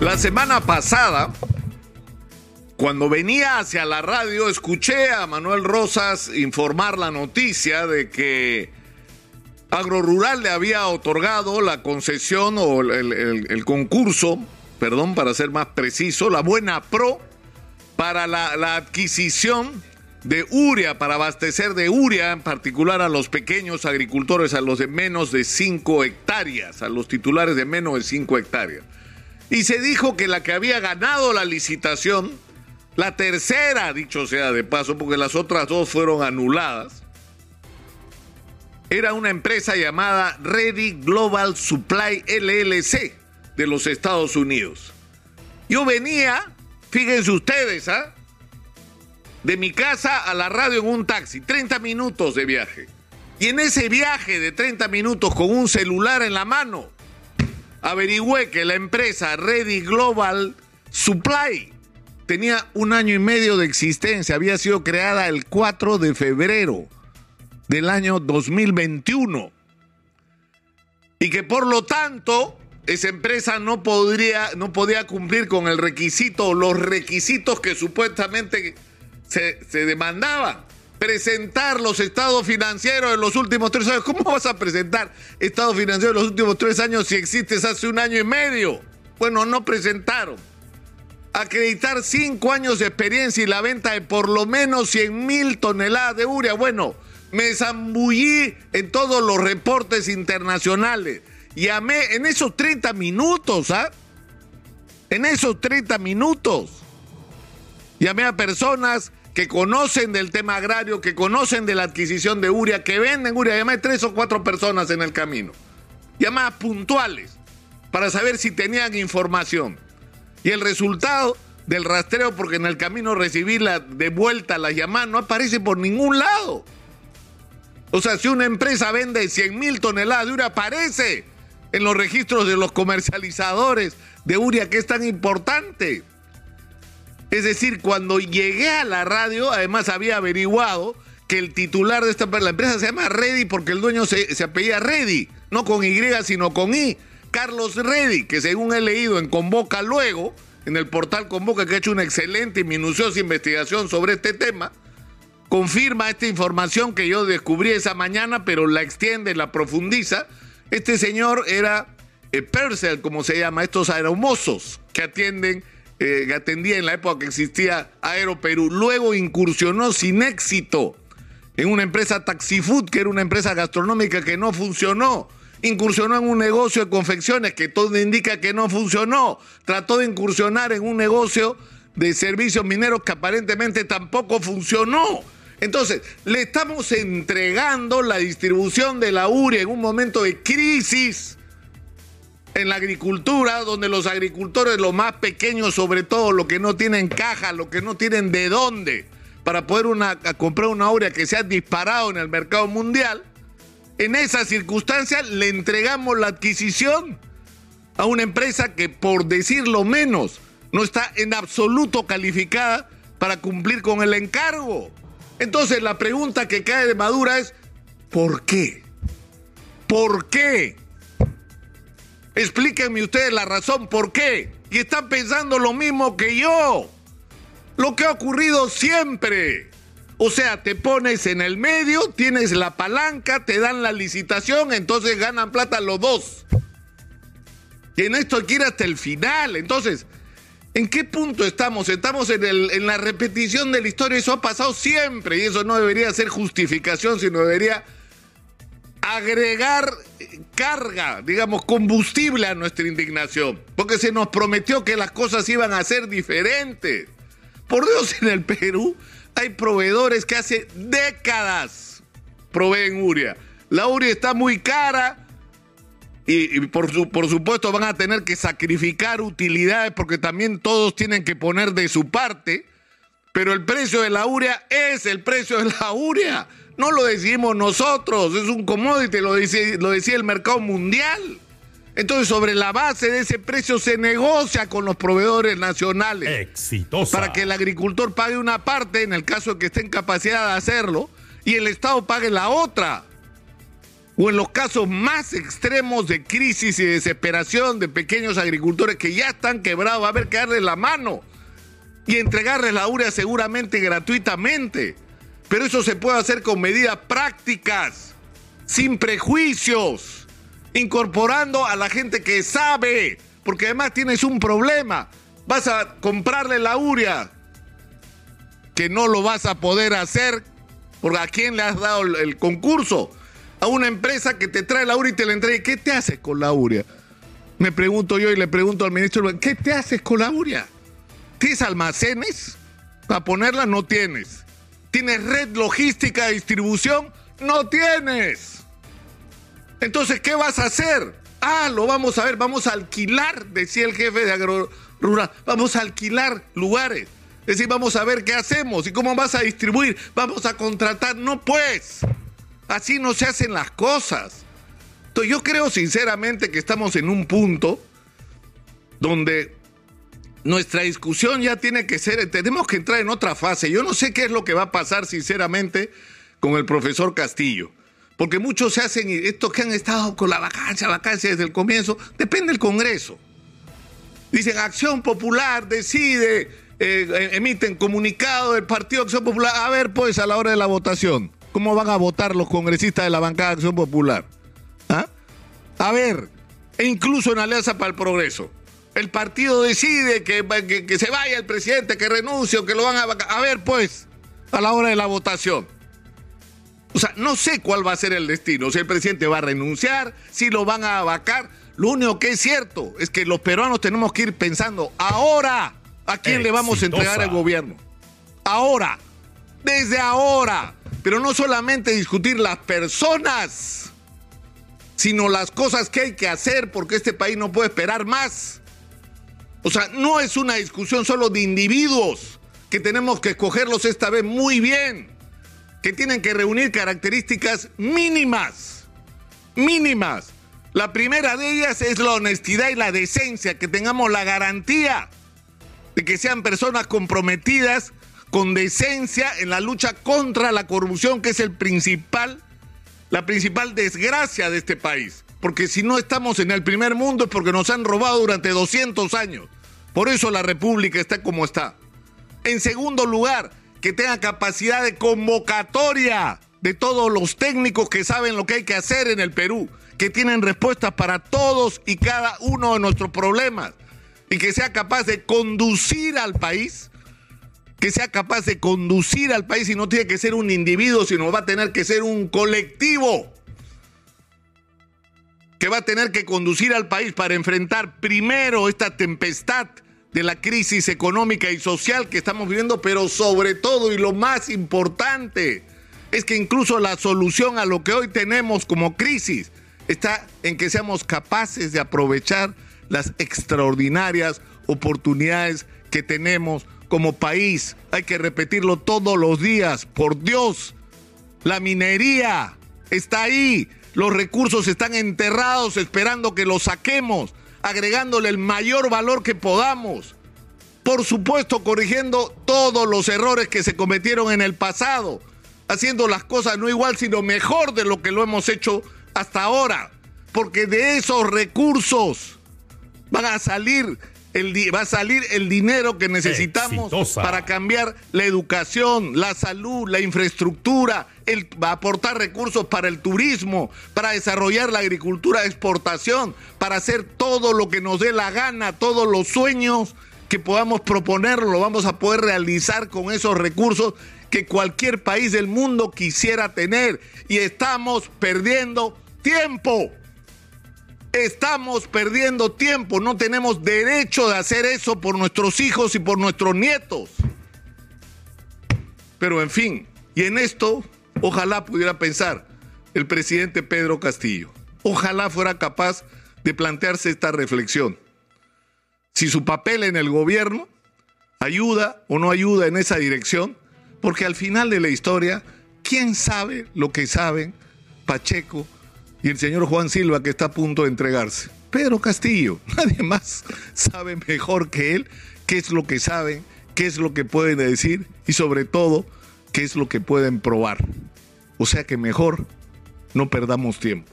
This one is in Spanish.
La semana pasada, cuando venía hacia la radio, escuché a Manuel Rosas informar la noticia de que Agrorural le había otorgado la concesión o el, concurso, perdón, para ser más preciso, la buena pro para la, adquisición de uria, para abastecer de uria, en particular a los pequeños agricultores, a los de menos de 5 hectáreas, a los titulares de menos de 5 hectáreas. Y se dijo que la que había ganado la licitación, la tercera, dicho sea de paso, porque las otras dos fueron anuladas, era una empresa llamada Ready Global Supply LLC de los Estados Unidos. Yo venía, fíjense ustedes, ¿ah? De mi casa a la radio en un taxi, 30 minutos de viaje. Y en ese viaje de 30 minutos con un celular en la mano, averigüé que la empresa Ready Global Supply tenía un año y medio de existencia, había sido creada el 4 de febrero del año 2021 y que por lo tanto esa empresa no podría no podía cumplir con el requisito los requisitos que supuestamente se, se demandaban presentar los estados financieros de los últimos tres años. ¿Cómo vas a presentar estados financieros de los últimos tres años si existes hace un año y medio? Bueno, no presentaron. Acreditar cinco años de experiencia y la venta de por lo menos 100 mil toneladas de urea. Bueno, me zambullí en todos los reportes internacionales. Llamé en esos 30 minutos, ¿ah? En esos 30 minutos. Llamé a personas que conocen del tema agrario, que conocen de la adquisición de uria, que venden uria. Llamé a tres o cuatro personas en el camino. Llamadas puntuales para saber si tenían información. Y el resultado del rastreo, porque en el camino recibí la, de vuelta las llamadas, no aparece por ningún lado. O sea, si una empresa vende 100 mil toneladas de uria, aparece en los registros de los comercializadores de uria, que es tan importante. Es decir, cuando llegué a la radio, además había averiguado que el titular de esta la empresa se llama Reddy porque el dueño se, se apellía Reddy, no con Y, sino con I. Carlos Reddy, que según he leído en Convoca luego, en el portal Convoca, que ha hecho una excelente y minuciosa investigación sobre este tema, confirma esta información que yo descubrí esa mañana, pero la extiende, la profundiza. Este señor era eh, Percel, como se llama, estos aeromosos que atienden eh, que atendía en la época que existía Aero Perú. Luego incursionó sin éxito en una empresa Taxifood, que era una empresa gastronómica que no funcionó. Incursionó en un negocio de confecciones que todo indica que no funcionó. Trató de incursionar en un negocio de servicios mineros que aparentemente tampoco funcionó. Entonces, le estamos entregando la distribución de la urea en un momento de crisis en la agricultura, donde los agricultores, los más pequeños sobre todo, los que no tienen caja, los que no tienen de dónde para poder una, comprar una urea que se ha disparado en el mercado mundial, en esas circunstancias le entregamos la adquisición a una empresa que, por decirlo menos, no está en absoluto calificada para cumplir con el encargo. Entonces la pregunta que cae de madura es, ¿por qué? ¿Por qué? Explíquenme ustedes la razón por qué. Y están pensando lo mismo que yo. Lo que ha ocurrido siempre. O sea, te pones en el medio, tienes la palanca, te dan la licitación, entonces ganan plata los dos. Y en esto hay hasta el final. Entonces, ¿en qué punto estamos? Estamos en, el, en la repetición de la historia. Eso ha pasado siempre y eso no debería ser justificación, sino debería agregar carga, digamos, combustible a nuestra indignación, porque se nos prometió que las cosas iban a ser diferentes. Por Dios, en el Perú hay proveedores que hace décadas proveen uria. La uria está muy cara y, por, su, por supuesto van a tener que sacrificar utilidades porque también todos tienen que poner de su parte, pero el precio de la uria es el precio de la uria no lo decimos nosotros, es un commodity, lo, lo decía el mercado mundial. Entonces, sobre la base de ese precio se negocia con los proveedores nacionales. Exitosa. Para que el agricultor pague una parte, en el caso de que esté en capacidad de hacerlo, y el Estado pague la otra. o en los casos más extremos de crisis y desesperación de pequeños agricultores que ya están quebrados, va a haber que darles la mano y entregarles la urea seguramente gratuitamente. Pero eso se puede hacer con medidas prácticas, sin prejuicios, incorporando a la gente que sabe, porque además tienes un problema. Vas a comprarle la urea, que no lo vas a poder hacer, porque a quién le has dado el concurso a una empresa que te trae la urea y te la entrega. ¿Qué te haces con la urea? Me pregunto yo y le pregunto al ministro, ¿qué te haces con la urea? ¿Tienes almacenes? Para ponerla no tienes. ¿Tienes red logística de distribución? No tienes. Entonces, ¿qué vas a hacer? Ah, lo vamos a ver, vamos a alquilar, decía el jefe de Agro Rural. Vamos a alquilar lugares. Es decir, vamos a ver qué hacemos y cómo vas a distribuir. Vamos a contratar. No, pues. Así no se hacen las cosas. Entonces yo creo sinceramente que estamos en un punto donde nuestra discusión ya tiene que ser, tenemos que entrar en otra fase. Yo no sé qué es lo que va a pasar sinceramente con el profesor Castillo. Porque muchos se hacen, estos que han estado con la vacancia, vacancia desde el comienzo, depende del Congreso. Dicen, Acción Popular decide, eh, emiten comunicado del Partido Acción Popular. A ver, pues, a la hora de la votación. ¿Cómo van a votar los congresistas de la bancada de Acción Popular? ¿Ah? A ver, e incluso en Alianza para el Progreso. El partido decide que, que, se vaya el presidente, que renuncie o que lo van a. A ver, pues, a la hora de la votación. O sea, no sé cuál va a ser el destino. Si el presidente va a renunciar, si lo van a vacar. Lo único que es cierto es que los peruanos tenemos que ir pensando ahora a quién le vamos a entregar el gobierno. Ahora, desde ahora. Pero no solamente discutir las personas, sino las cosas que hay que hacer porque este país no puede esperar más. O sea, no es una discusión solo de individuos, que tenemos que escogerlos esta vez muy bien, que tienen que reunir características mínimas, mínimas. La primera de ellas es la honestidad y la decencia, que tengamos la garantía de que sean personas comprometidas con decencia en la lucha contra la corrupción, que es el principal, la principal desgracia de este país. Porque si no estamos en el primer mundo es porque nos han robado durante 200 años. Por eso la República está como está. En segundo lugar, que tenga capacidad de convocatoria de todos los técnicos que saben lo que hay que hacer en el Perú, que tienen respuestas para todos y cada uno de nuestros problemas y que sea capaz de conducir al país que sea capaz de conducir al país y no tiene que ser un individuo, sino va a tener que ser un colectivo que va a tener que conducir al país para enfrentar primero esta tempestad de la crisis económica y social que estamos viviendo, pero sobre todo y lo más importante es que incluso la solución a lo que hoy tenemos como crisis está en que seamos capaces de aprovechar las extraordinarias oportunidades que tenemos como país. Hay que repetirlo todos los días. Por Dios, la minería está ahí. Los recursos están enterrados esperando que los saquemos, agregándole el mayor valor que podamos. Por supuesto, corrigiendo todos los errores que se cometieron en el pasado, haciendo las cosas no igual, sino mejor de lo que lo hemos hecho hasta ahora. Porque de esos recursos van a salir va a salir el dinero que necesitamos para cambiar la educación, la salud, la infraestructura, el, va a aportar recursos para el turismo, para desarrollar la agricultura de exportación, para hacer todo lo que nos dé la gana, todos los sueños que podamos proponer, lo vamos a poder realizar con esos recursos que cualquier país del mundo quisiera tener. Y estamos perdiendo tiempo. Estamos perdiendo tiempo, no tenemos derecho de hacer eso por nuestros hijos y por nuestros nietos. Pero en fin, y en esto ojalá pudiera pensar el presidente Pedro Castillo. Ojalá fuera capaz de plantearse esta reflexión. Si su papel en el gobierno ayuda o no ayuda en esa dirección, porque al final de la historia, ¿quién sabe lo que saben Pacheco, y el señor Juan Silva que está a punto de entregarse. Pedro Castillo, nadie más sabe mejor que él qué es lo que saben, qué es lo que pueden decir y sobre todo qué es lo que pueden probar. O sea que mejor No perdamos tiempo.